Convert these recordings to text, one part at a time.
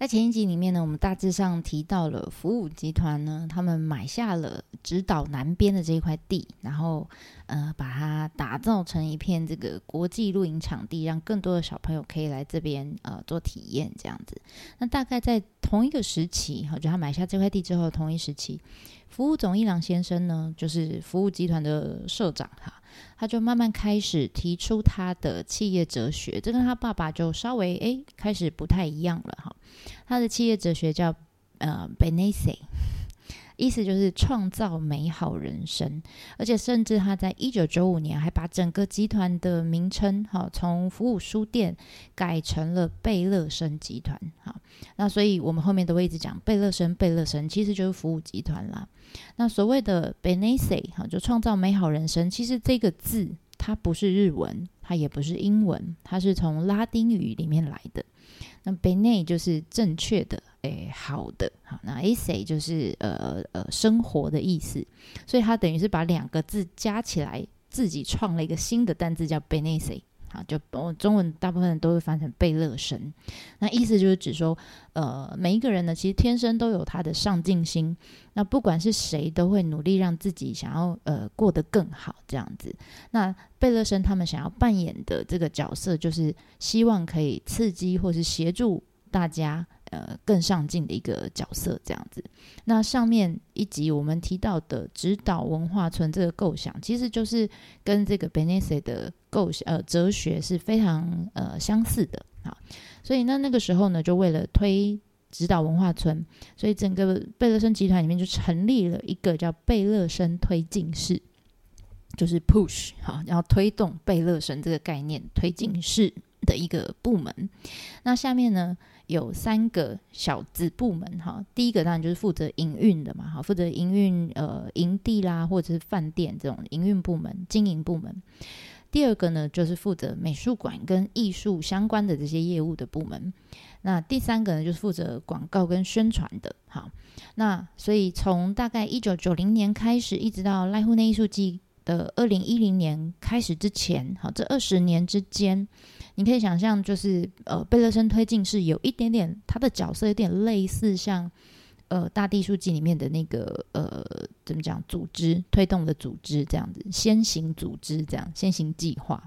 在前一集里面呢，我们大致上提到了福武集团呢，他们买下了直岛南边的这一块地，然后呃，把它打造成一片这个国际露营场地，让更多的小朋友可以来这边呃做体验这样子。那大概在同一个时期，哈，就他买下这块地之后，同一时期，服务总一郎先生呢，就是服务集团的社长哈。他就慢慢开始提出他的企业哲学，这跟他爸爸就稍微诶开始不太一样了哈。他的企业哲学叫呃 Benesse，意思就是创造美好人生，而且甚至他在一九九五年还把整个集团的名称哈从服务书店改成了贝乐生集团哈。那所以我们后面都会一直讲贝乐生，贝乐生其实就是服务集团啦。那所谓的 Benesse 哈，就创造美好人生，其实这个字它不是日文，它也不是英文，它是从拉丁语里面来的。那 Bene 就是正确的，诶，好的，好。那 Esse 就是呃呃生活的意思，所以它等于是把两个字加起来，自己创了一个新的单字叫 Benesse。啊，就我中文大部分都会翻成贝勒神，那意思就是指说，呃，每一个人呢，其实天生都有他的上进心，那不管是谁，都会努力让自己想要呃过得更好这样子。那贝勒生他们想要扮演的这个角色，就是希望可以刺激或是协助大家。呃，更上进的一个角色这样子。那上面一集我们提到的指导文化村这个构想，其实就是跟这个 b e n e s e 的构想呃哲学是非常呃相似的啊。所以那那个时候呢，就为了推指导文化村，所以整个贝勒森集团里面就成立了一个叫贝勒森推进室，就是 push 好，然后推动贝勒森这个概念推进室的一个部门。那下面呢？有三个小子部门哈，第一个当然就是负责营运的嘛，哈，负责营运呃营地啦或者是饭店这种营运部门、经营部门。第二个呢就是负责美术馆跟艺术相关的这些业务的部门。那第三个呢就是负责广告跟宣传的。好，那所以从大概一九九零年开始，一直到濑户内艺术季的二零一零年开始之前，好，这二十年之间。你可以想象，就是呃，贝勒森推进是有一点点，他的角色有点类似像呃大地书记里面的那个呃怎么讲组织推动的组织这样子，先行组织这样先行计划。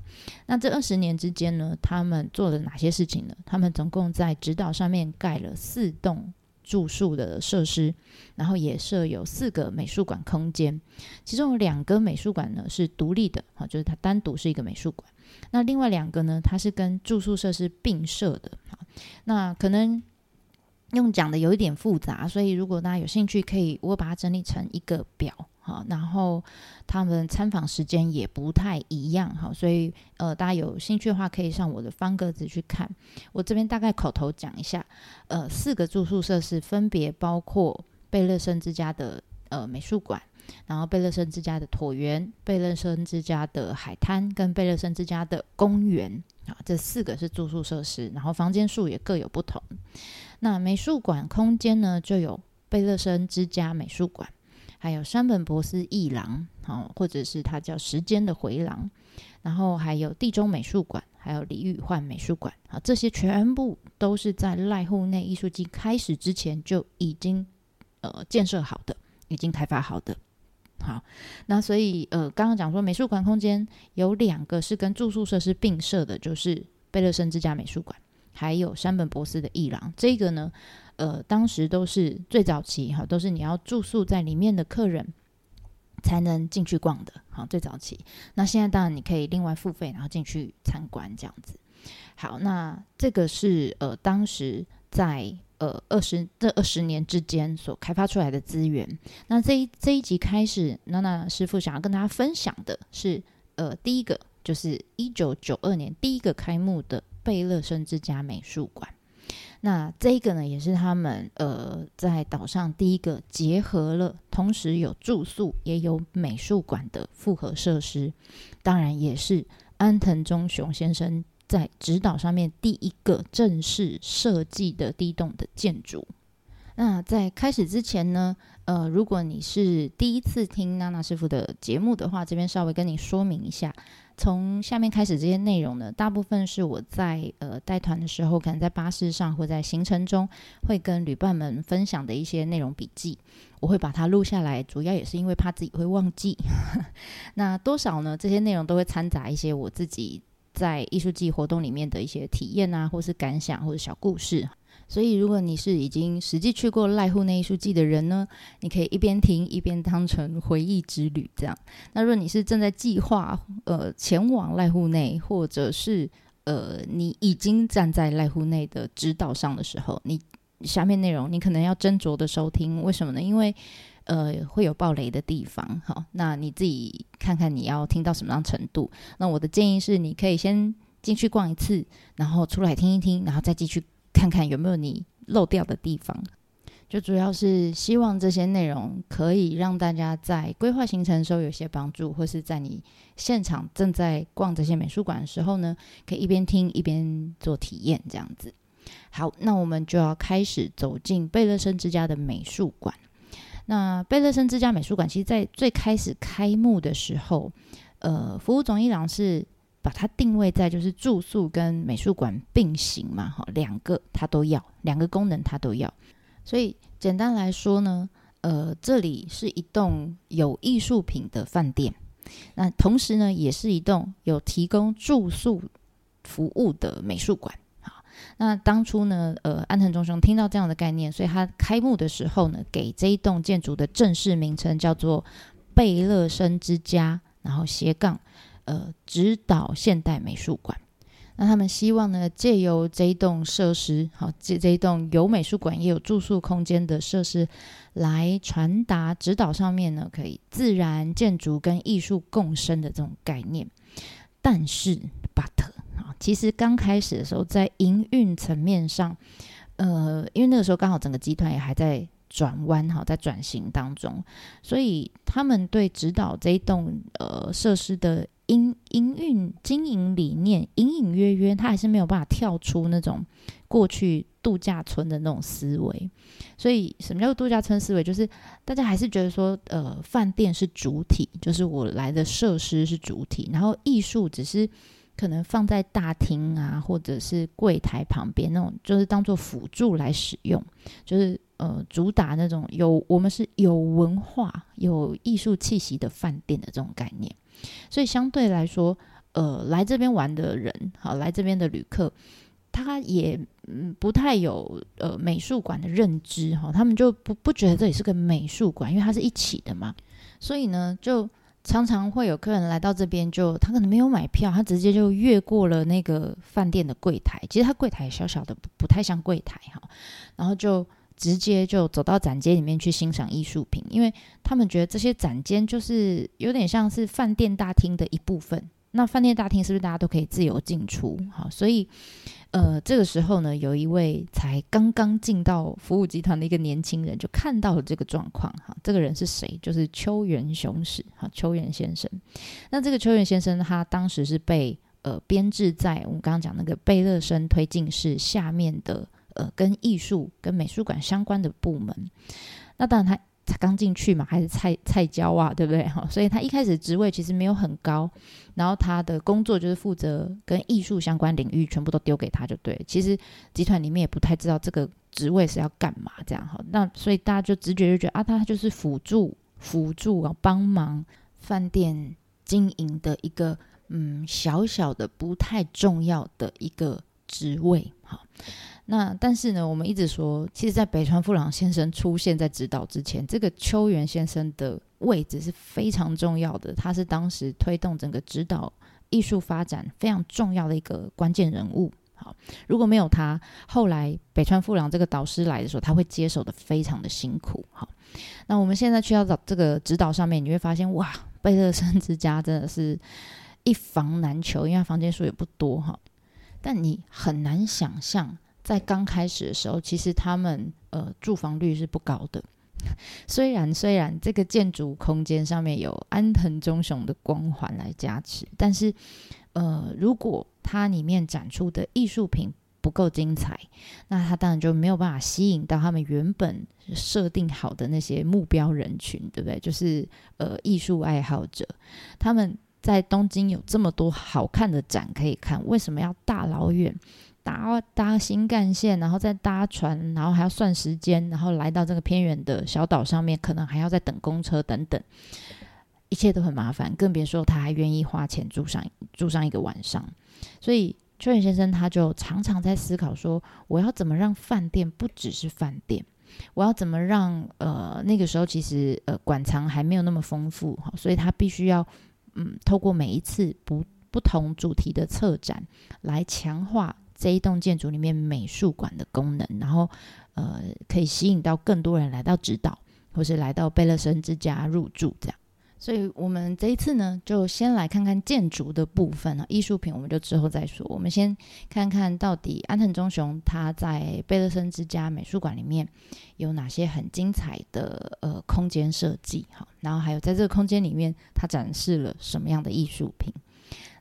那这二十年之间呢，他们做了哪些事情呢？他们总共在指导上面盖了四栋住宿的设施，然后也设有四个美术馆空间，其中有两个美术馆呢是独立的，好，就是它单独是一个美术馆。那另外两个呢？它是跟住宿设施并设的啊。那可能用讲的有一点复杂，所以如果大家有兴趣，可以我把它整理成一个表哈。然后他们参访时间也不太一样哈，所以呃，大家有兴趣的话，可以上我的方格子去看。我这边大概口头讲一下，呃，四个住宿设施分别包括贝勒森之家的呃美术馆。然后贝勒森之家的椭圆、贝勒森之家的海滩跟贝勒森之家的公园啊，这四个是住宿设施。然后房间数也各有不同。那美术馆空间呢，就有贝勒森之家美术馆，还有山本博斯艺廊，好，或者是它叫时间的回廊。然后还有地中美术馆，还有李宇焕美术馆，好，这些全部都是在濑户内艺术季开始之前就已经呃建设好的，已经开发好的。好，那所以呃，刚刚讲说美术馆空间有两个是跟住宿设施并设的，就是贝勒森之家美术馆，还有山本博斯的艺廊。这个呢，呃，当时都是最早期哈，都是你要住宿在里面的客人才能进去逛的。好，最早期。那现在当然你可以另外付费，然后进去参观这样子。好，那这个是呃，当时在。呃，二十这二十年之间所开发出来的资源，那这一这一集开始，娜娜师傅想要跟大家分享的是，呃，第一个就是一九九二年第一个开幕的贝勒森之家美术馆。那这个呢，也是他们呃在岛上第一个结合了，同时有住宿也有美术馆的复合设施，当然也是安藤忠雄先生在指导上面第一个正式设计的第一栋的建筑。那在开始之前呢，呃，如果你是第一次听娜娜师傅的节目的话，这边稍微跟你说明一下。从下面开始，这些内容呢，大部分是我在呃带团的时候，可能在巴士上或在行程中，会跟旅伴们分享的一些内容笔记，我会把它录下来，主要也是因为怕自己会忘记。那多少呢？这些内容都会掺杂一些我自己在艺术季活动里面的一些体验啊，或是感想或者小故事。所以，如果你是已经实际去过濑户内艺术季的人呢，你可以一边听一边当成回忆之旅这样。那如果你是正在计划呃前往濑户内，或者是呃你已经站在濑户内的指导上的时候，你下面内容你可能要斟酌的收听。为什么呢？因为呃会有暴雷的地方。好，那你自己看看你要听到什么样程度。那我的建议是，你可以先进去逛一次，然后出来听一听，然后再继续。看看有没有你漏掉的地方，就主要是希望这些内容可以让大家在规划行程的时候有些帮助，或是在你现场正在逛这些美术馆的时候呢，可以一边听一边做体验，这样子。好，那我们就要开始走进贝勒森之家的美术馆。那贝勒森之家美术馆，其实在最开始开幕的时候，呃，服务总一郎是。把它定位在就是住宿跟美术馆并行嘛，哈，两个它都要，两个功能它都要。所以简单来说呢，呃，这里是一栋有艺术品的饭店，那同时呢，也是一栋有提供住宿服务的美术馆。好，那当初呢，呃，安藤忠雄听到这样的概念，所以他开幕的时候呢，给这一栋建筑的正式名称叫做贝勒森之家，然后斜杠。呃，指导现代美术馆，那他们希望呢，借由这一栋设施，好，这这一栋有美术馆也有住宿空间的设施，来传达指导上面呢，可以自然建筑跟艺术共生的这种概念。但是，but 啊，其实刚开始的时候，在营运层面上，呃，因为那个时候刚好整个集团也还在转弯，哈，在转型当中，所以他们对指导这一栋呃设施的。营营运经营理念隐隐约约，他还是没有办法跳出那种过去度假村的那种思维。所以，什么叫度假村思维？就是大家还是觉得说，呃，饭店是主体，就是我来的设施是主体，然后艺术只是可能放在大厅啊，或者是柜台旁边那种，就是当做辅助来使用，就是呃，主打那种有我们是有文化、有艺术气息的饭店的这种概念。所以相对来说，呃，来这边玩的人，好，来这边的旅客，他也嗯不太有呃美术馆的认知哈，他们就不不觉得这里是个美术馆，因为它是一起的嘛。所以呢，就常常会有客人来到这边，就他可能没有买票，他直接就越过了那个饭店的柜台，其实他柜台小小的，不太像柜台哈，然后就。直接就走到展间里面去欣赏艺术品，因为他们觉得这些展间就是有点像是饭店大厅的一部分。那饭店大厅是不是大家都可以自由进出？好，所以呃，这个时候呢，有一位才刚刚进到服务集团的一个年轻人就看到了这个状况。哈，这个人是谁？就是秋元雄史。哈，秋元先生。那这个秋元先生他当时是被呃编制在我们刚刚讲那个贝勒森推进室下面的。呃，跟艺术、跟美术馆相关的部门，那当然他才刚进去嘛，还是菜菜椒啊，对不对？哈，所以他一开始职位其实没有很高，然后他的工作就是负责跟艺术相关领域，全部都丢给他就对。其实集团里面也不太知道这个职位是要干嘛，这样哈。那所以大家就直觉就觉得啊，他就是辅助、辅助啊，帮忙饭店经营的一个嗯小小的不太重要的一个职位，哈。那但是呢，我们一直说，其实，在北川富朗先生出现在指导之前，这个秋元先生的位置是非常重要的。他是当时推动整个指导艺术发展非常重要的一个关键人物。好，如果没有他，后来北川富朗这个导师来的时候，他会接手的非常的辛苦。好，那我们现在去到这个指导上面，你会发现，哇，贝勒森之家真的是一房难求，因为房间数也不多哈。但你很难想象。在刚开始的时候，其实他们呃住房率是不高的，虽然虽然这个建筑空间上面有安藤忠雄的光环来加持，但是呃，如果它里面展出的艺术品不够精彩，那它当然就没有办法吸引到他们原本设定好的那些目标人群，对不对？就是呃，艺术爱好者，他们在东京有这么多好看的展可以看，为什么要大老远？搭搭新干线，然后再搭船，然后还要算时间，然后来到这个偏远的小岛上面，可能还要再等公车等等，一切都很麻烦，更别说他还愿意花钱住上住上一个晚上。所以秋远先生他就常常在思考说，我要怎么让饭店不只是饭店，我要怎么让呃那个时候其实呃馆藏还没有那么丰富哈，所以他必须要嗯透过每一次不不同主题的策展来强化。这一栋建筑里面美术馆的功能，然后呃，可以吸引到更多人来到指导，或是来到贝勒森之家入住这样。所以，我们这一次呢，就先来看看建筑的部分啊，艺术品我们就之后再说。我们先看看到底安藤忠雄他在贝勒森之家美术馆里面有哪些很精彩的呃空间设计，哈，然后还有在这个空间里面他展示了什么样的艺术品。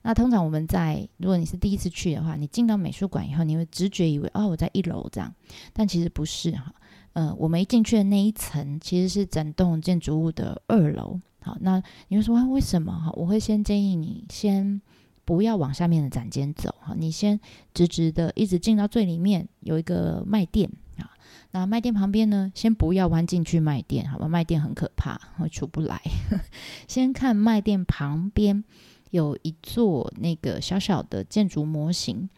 那通常我们在，如果你是第一次去的话，你进到美术馆以后，你会直觉以为哦，我在一楼这样，但其实不是哈。呃，我们一进去的那一层其实是整栋建筑物的二楼。好，那你会说啊为什么哈？我会先建议你先不要往下面的展间走哈，你先直直的一直进到最里面有一个卖店啊。那卖店旁边呢，先不要弯进去卖店，好吧？卖店很可怕，会出不来。先看卖店旁边。有一座那个小小的建筑模型，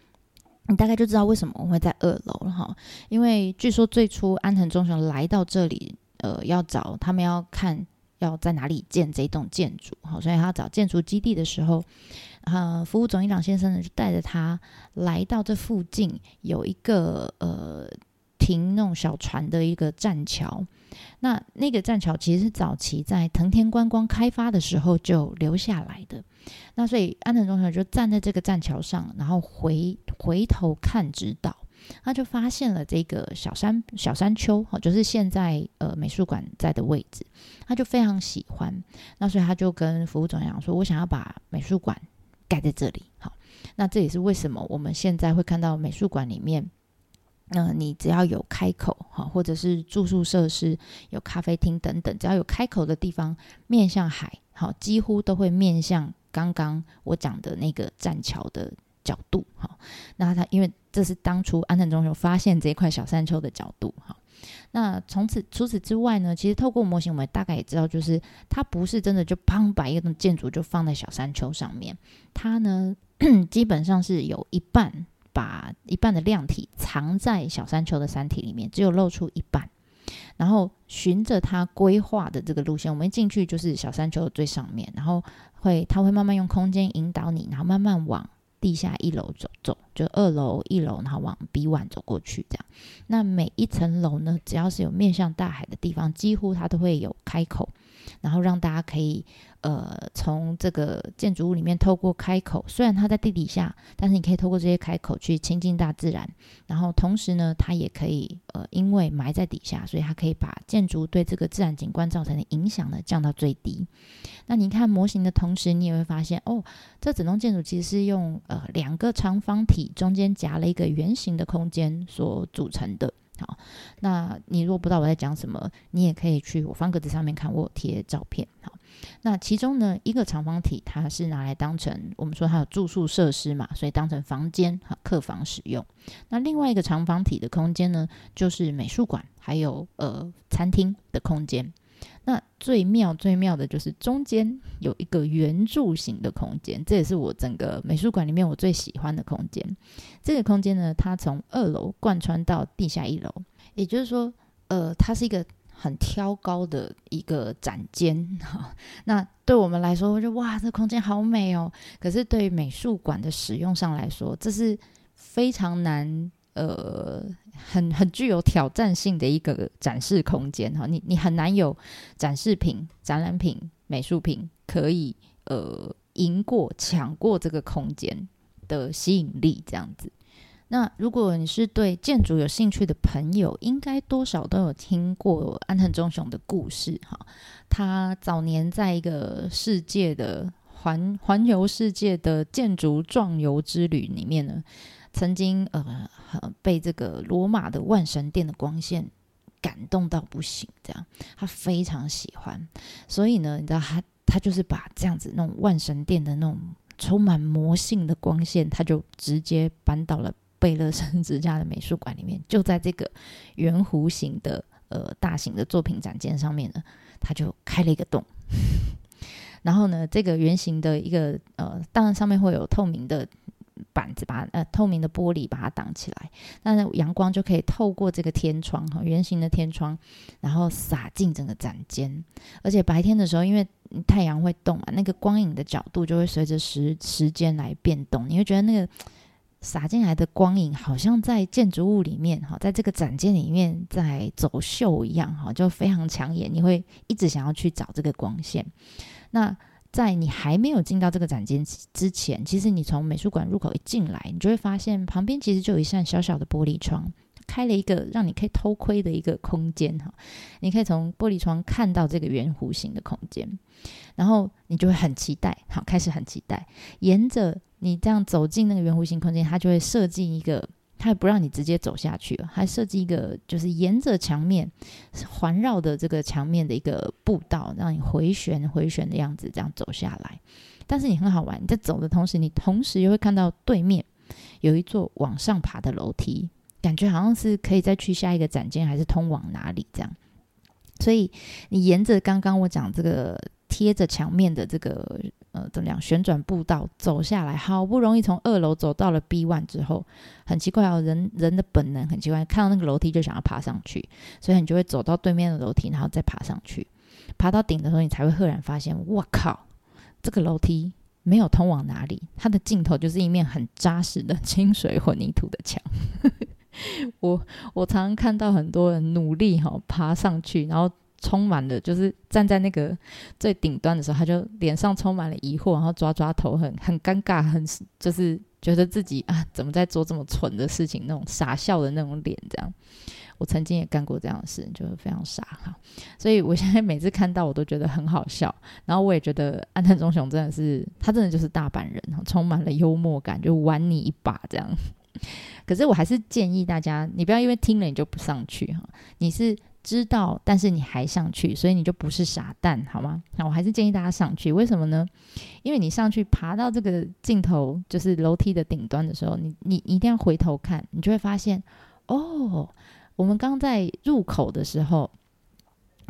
你大概就知道为什么我会在二楼了哈。因为据说最初安藤忠雄来到这里，呃，要找他们要看要在哪里建这栋建筑，好，所以他找建筑基地的时候，啊，服务总一郎先生呢就带着他来到这附近有一个呃停那种小船的一个栈桥。那那个栈桥其实是早期在藤田观光开发的时候就留下来的。那所以安藤忠雄就站在这个栈桥上，然后回回头看指导，他就发现了这个小山小山丘，哦，就是现在呃美术馆在的位置，他就非常喜欢。那所以他就跟服务总讲说：“我想要把美术馆盖在这里。”好，那这也是为什么我们现在会看到美术馆里面，那你只要有开口哈，或者是住宿设施有咖啡厅等等，只要有开口的地方面向海，好，几乎都会面向。刚刚我讲的那个栈桥的角度，哈，那它因为这是当初安藤忠雄发现这一块小山丘的角度，哈，那从此除此之外呢，其实透过模型，我们大概也知道，就是它不是真的就砰把一个建筑就放在小山丘上面，它呢 基本上是有一半把一半的量体藏在小山丘的山体里面，只有露出一半。然后循着它规划的这个路线，我们一进去就是小山丘的最上面，然后会它会慢慢用空间引导你，然后慢慢往地下一楼走走，就二楼一楼，然后往 B one 走过去这样。那每一层楼呢，只要是有面向大海的地方，几乎它都会有开口，然后让大家可以。呃，从这个建筑物里面透过开口，虽然它在地底下，但是你可以透过这些开口去亲近大自然。然后同时呢，它也可以呃，因为埋在底下，所以它可以把建筑对这个自然景观造成的影响呢降到最低。那你看模型的同时，你也会发现哦，这整栋建筑其实是用呃两个长方体中间夹了一个圆形的空间所组成的。好，那你如果不知道我在讲什么，你也可以去我方格子上面看，我贴照片。好，那其中呢，一个长方体它是拿来当成我们说它有住宿设施嘛，所以当成房间和客房使用。那另外一个长方体的空间呢，就是美术馆还有呃餐厅的空间。那最妙最妙的就是中间有一个圆柱形的空间，这也是我整个美术馆里面我最喜欢的空间。这个空间呢，它从二楼贯穿到地下一楼，也就是说，呃，它是一个很挑高的一个展间。哈，那对我们来说，我就哇，这空间好美哦。可是对美术馆的使用上来说，这是非常难。呃，很很具有挑战性的一个展示空间哈，你你很难有展示品、展览品、美术品可以呃赢过、抢过这个空间的吸引力这样子。那如果你是对建筑有兴趣的朋友，应该多少都有听过安藤忠雄的故事哈。他早年在一个世界的环环游世界的建筑壮游之旅里面呢，曾经呃被这个罗马的万神殿的光线感动到不行，这样他非常喜欢，所以呢，你知道他他就是把这样子那种万神殿的那种充满魔性的光线，他就直接搬到了。贝勒森之家的美术馆里面，就在这个圆弧形的呃大型的作品展间上面呢，他就开了一个洞。然后呢，这个圆形的一个呃，当然上面会有透明的板子，把呃透明的玻璃把它挡起来，那阳光就可以透过这个天窗哈，圆形的天窗，然后洒进整个展间。而且白天的时候，因为太阳会动嘛，那个光影的角度就会随着时时间来变动，你会觉得那个。洒进来的光影，好像在建筑物里面，哈，在这个展间里面在走秀一样，哈，就非常抢眼。你会一直想要去找这个光线。那在你还没有进到这个展间之前，其实你从美术馆入口一进来，你就会发现旁边其实就有一扇小小的玻璃窗，开了一个让你可以偷窥的一个空间，哈，你可以从玻璃窗看到这个圆弧形的空间，然后你就会很期待，好，开始很期待，沿着。你这样走进那个圆弧形空间，它就会设计一个，它也不让你直接走下去了，还设计一个就是沿着墙面环绕的这个墙面的一个步道，让你回旋回旋的样子这样走下来。但是你很好玩，你在走的同时，你同时又会看到对面有一座往上爬的楼梯，感觉好像是可以再去下一个展间，还是通往哪里这样。所以你沿着刚刚我讲这个贴着墙面的这个。呃，怎么样？旋转步道走下来，好不容易从二楼走到了 B one 之后，很奇怪哦，人人的本能很奇怪，看到那个楼梯就想要爬上去，所以你就会走到对面的楼梯，然后再爬上去。爬到顶的时候，你才会赫然发现，我靠，这个楼梯没有通往哪里，它的尽头就是一面很扎实的 清水混凝土的墙。我我常常看到很多人努力哈爬上去，然后。充满了，就是站在那个最顶端的时候，他就脸上充满了疑惑，然后抓抓头，很很尴尬，很就是觉得自己啊，怎么在做这么蠢的事情？那种傻笑的那种脸，这样。我曾经也干过这样的事，就是非常傻哈。所以我现在每次看到，我都觉得很好笑。然后我也觉得安藤忠雄真的是，他真的就是大阪人，充满了幽默感，就玩你一把这样。可是我还是建议大家，你不要因为听了你就不上去哈，你是。知道，但是你还上去，所以你就不是傻蛋，好吗？那我还是建议大家上去，为什么呢？因为你上去爬到这个尽头，就是楼梯的顶端的时候，你你一定要回头看，你就会发现，哦，我们刚在入口的时候，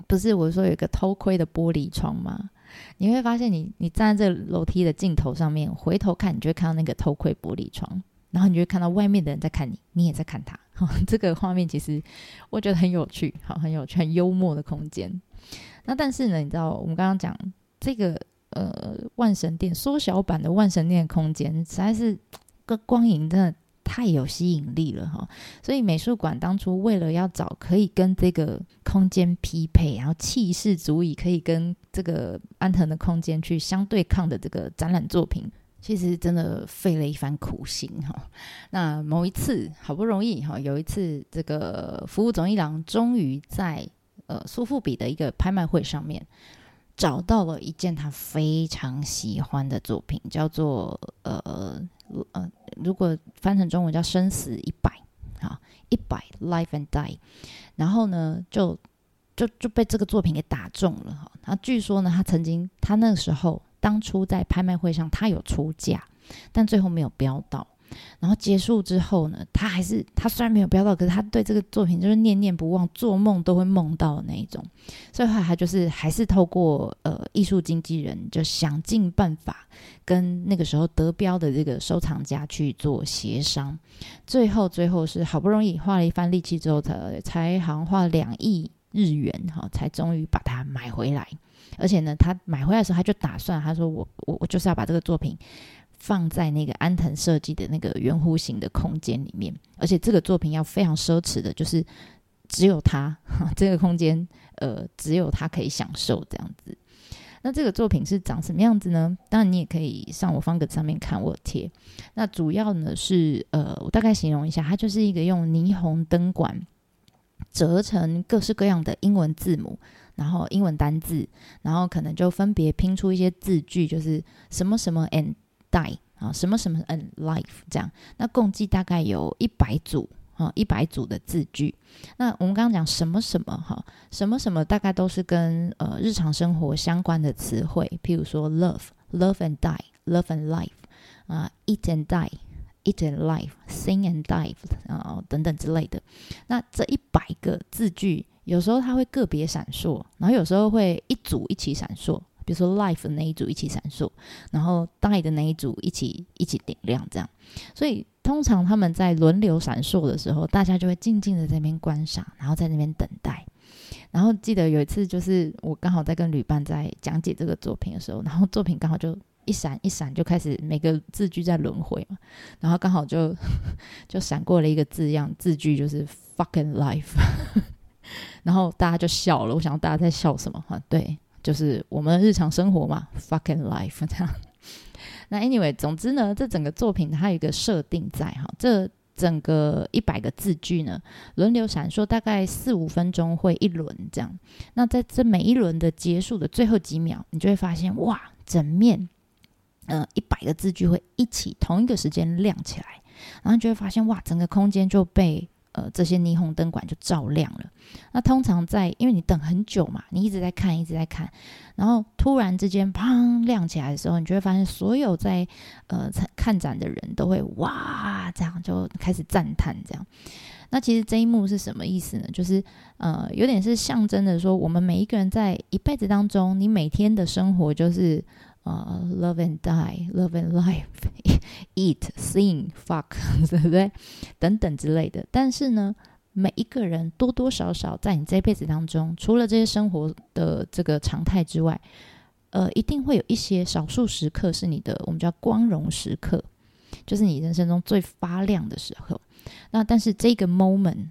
不是我说有一个偷窥的玻璃窗吗？你会发现，你你站在这楼梯的尽头上面，回头看，你就会看到那个偷窥玻璃窗。然后你就会看到外面的人在看你，你也在看他。好 这个画面其实我觉得很有趣，好，很有趣，很幽默的空间。那但是呢，你知道我们刚刚讲这个呃万神殿缩小版的万神殿空间，实在是个光影真的太有吸引力了哈。所以美术馆当初为了要找可以跟这个空间匹配，然后气势足以可以跟这个安藤的空间去相对抗的这个展览作品。其实真的费了一番苦心哈。那某一次好不容易哈，有一次这个服务总一郎终于在呃苏富比的一个拍卖会上面找到了一件他非常喜欢的作品，叫做呃呃，如果翻成中文叫《生死一百》啊，一百 Life and Die。然后呢，就就就被这个作品给打中了哈。他据说呢，他曾经他那个时候。当初在拍卖会上，他有出价，但最后没有标到。然后结束之后呢，他还是他虽然没有标到，可是他对这个作品就是念念不忘，做梦都会梦到的那一种。所以后他就是还是透过呃艺术经纪人，就想尽办法跟那个时候得标的这个收藏家去做协商。最后最后是好不容易花了一番力气之后，才才好像花了两亿日元哈，才终于把它买回来。而且呢，他买回来的时候，他就打算，他说：“我我我就是要把这个作品放在那个安藤设计的那个圆弧形的空间里面，而且这个作品要非常奢侈的，就是只有他 这个空间，呃，只有他可以享受这样子。那这个作品是长什么样子呢？当然你也可以上我方格上面看我贴。那主要呢是呃，我大概形容一下，它就是一个用霓虹灯管折成各式各样的英文字母，然后英文单字，然后可能就分别拼出一些字句，就是什么什么 and die 啊，什么什么 and life 这样。那共计大概有一百组。啊，一百组的字句。那我们刚刚讲什么什么哈，什么什么大概都是跟呃日常生活相关的词汇，譬如说 love，love and die，love and life，啊，eat and die Eat and life，sing and dive，啊等等之类的。那这一百个字句，有时候它会个别闪烁，然后有时候会一组一起闪烁。比如说 life 的那一组一起闪烁，然后 die 的那一组一起一起点亮，这样。所以通常他们在轮流闪烁的时候，大家就会静静的在那边观赏，然后在那边等待。然后记得有一次，就是我刚好在跟旅伴在讲解这个作品的时候，然后作品刚好就一闪一闪，就开始每个字句在轮回嘛，然后刚好就 就闪过了一个字样字句，就是 fucking life，然后大家就笑了。我想大家在笑什么？哈，对。就是我们的日常生活嘛，fucking life 这样。那 anyway，总之呢，这整个作品它有一个设定在哈，这整个一百个字句呢，轮流闪烁，大概四五分钟会一轮这样。那在这每一轮的结束的最后几秒，你就会发现哇，整面呃一百个字句会一起同一个时间亮起来，然后你就会发现哇，整个空间就被。呃，这些霓虹灯管就照亮了。那通常在，因为你等很久嘛，你一直在看，一直在看，然后突然之间砰亮起来的时候，你就会发现所有在呃看展的人都会哇，这样就开始赞叹这样。那其实这一幕是什么意思呢？就是呃，有点是象征的说，我们每一个人在一辈子当中，你每天的生活就是。啊，love and die，love and life，eat, sing, fuck，对不对？等等之类的。但是呢，每一个人多多少少在你这辈子当中，除了这些生活的这个常态之外，呃，一定会有一些少数时刻是你的，我们叫光荣时刻，就是你人生中最发亮的时候。那但是这个 moment。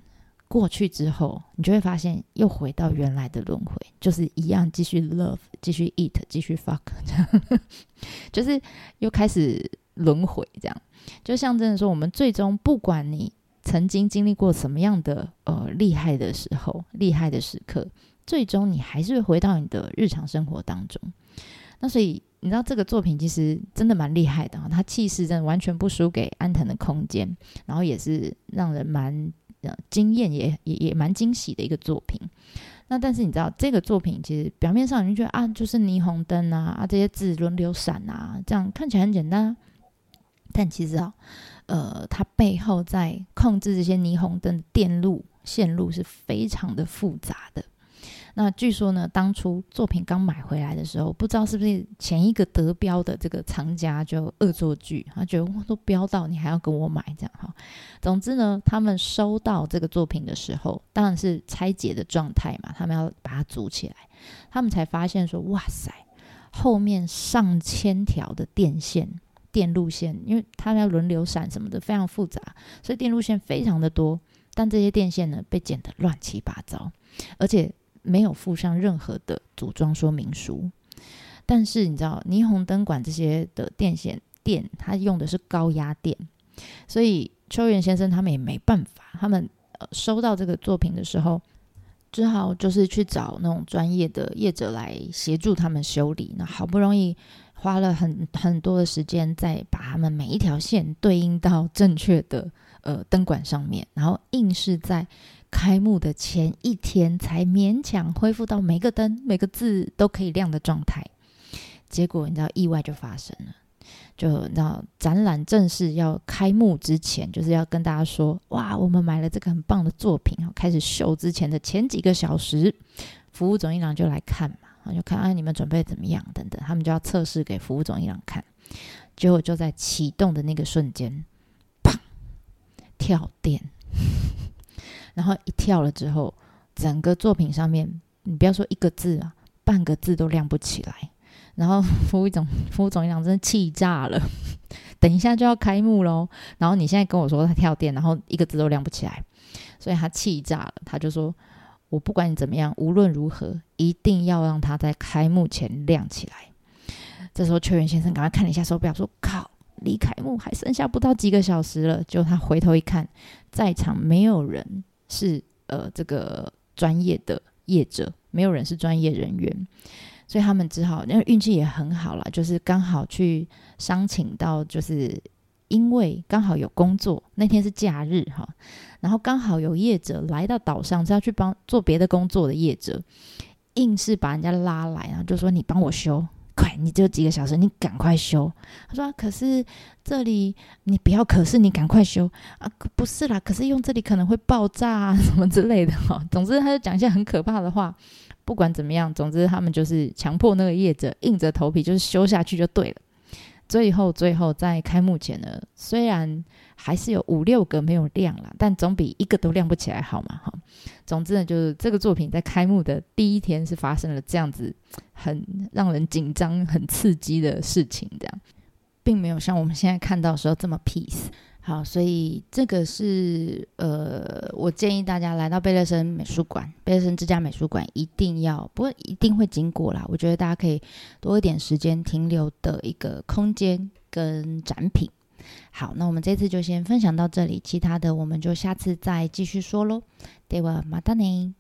过去之后，你就会发现又回到原来的轮回，就是一样继续 love，继续 eat，继续 fuck，这样，就是又开始轮回，这样，就像真的说，我们最终不管你曾经经历过什么样的呃厉害的时候、厉害的时刻，最终你还是会回到你的日常生活当中。那所以你知道这个作品其实真的蛮厉害的啊，它气势真的完全不输给安藤的空间，然后也是让人蛮呃。惊艳也也也蛮惊喜的一个作品。那但是你知道这个作品其实表面上你就觉得啊，就是霓虹灯啊啊这些字轮流闪啊，这样看起来很简单。但其实啊，呃，它背后在控制这些霓虹灯的电路线路是非常的复杂的。那据说呢，当初作品刚买回来的时候，不知道是不是前一个得标的这个藏家就恶作剧，他觉得哇都标到，你还要跟我买这样哈。总之呢，他们收到这个作品的时候，当然是拆解的状态嘛，他们要把它组起来，他们才发现说，哇塞，后面上千条的电线、电路线，因为它要轮流闪什么的，非常复杂，所以电路线非常的多，但这些电线呢，被剪得乱七八糟，而且。没有附上任何的组装说明书，但是你知道霓虹灯管这些的电线电，它用的是高压电，所以秋元先生他们也没办法，他们呃收到这个作品的时候，只好就是去找那种专业的业者来协助他们修理。那好不容易花了很很多的时间，再把他们每一条线对应到正确的呃灯管上面，然后硬是在。开幕的前一天才勉强恢复到每个灯、每个字都可以亮的状态，结果你知道意外就发生了。就你知道展览正式要开幕之前，就是要跟大家说：哇，我们买了这个很棒的作品啊！开始秀之前的前几个小时，服务总一郎就来看嘛，就看啊你们准备怎么样等等，他们就要测试给服务总一郎看。结果就在启动的那个瞬间，砰，跳电。然后一跳了之后，整个作品上面，你不要说一个字啊，半个字都亮不起来。然后 服务总服务总长真的气炸了，等一下就要开幕喽。然后你现在跟我说他跳电，然后一个字都亮不起来，所以他气炸了。他就说：“我不管你怎么样，无论如何，一定要让它在开幕前亮起来。这时候，邱元先生赶快看了一下手表，说：“靠，离开幕还剩下不到几个小时了。”就他回头一看，在场没有人是呃这个专业的业者，没有人是专业人员，所以他们只好，因为运气也很好了，就是刚好去商请到，就是因为刚好有工作，那天是假日哈，然后刚好有业者来到岛上是要去帮做别的工作的业者，硬是把人家拉来，然后就说：“你帮我修。”快，你只有几个小时，你赶快修。他说：“可是这里你不要，可是你赶快修啊！不是啦，可是用这里可能会爆炸啊，什么之类的哈。总之，他就讲一些很可怕的话。不管怎么样，总之他们就是强迫那个业者硬着头皮就是修下去就对了。最后，最后在开幕前呢，虽然还是有五六个没有亮了，但总比一个都亮不起来好嘛哈。总之呢，就是这个作品在开幕的第一天是发生了这样子很让人紧张、很刺激的事情，这样，并没有像我们现在看到时候这么 peace。好，所以这个是呃，我建议大家来到贝勒森美术馆、贝勒森之家美术馆，一定要不过一定会经过啦。我觉得大家可以多一点时间停留的一个空间跟展品。好，那我们这次就先分享到这里，其他的我们就下次再继续说喽。对，我马达尼。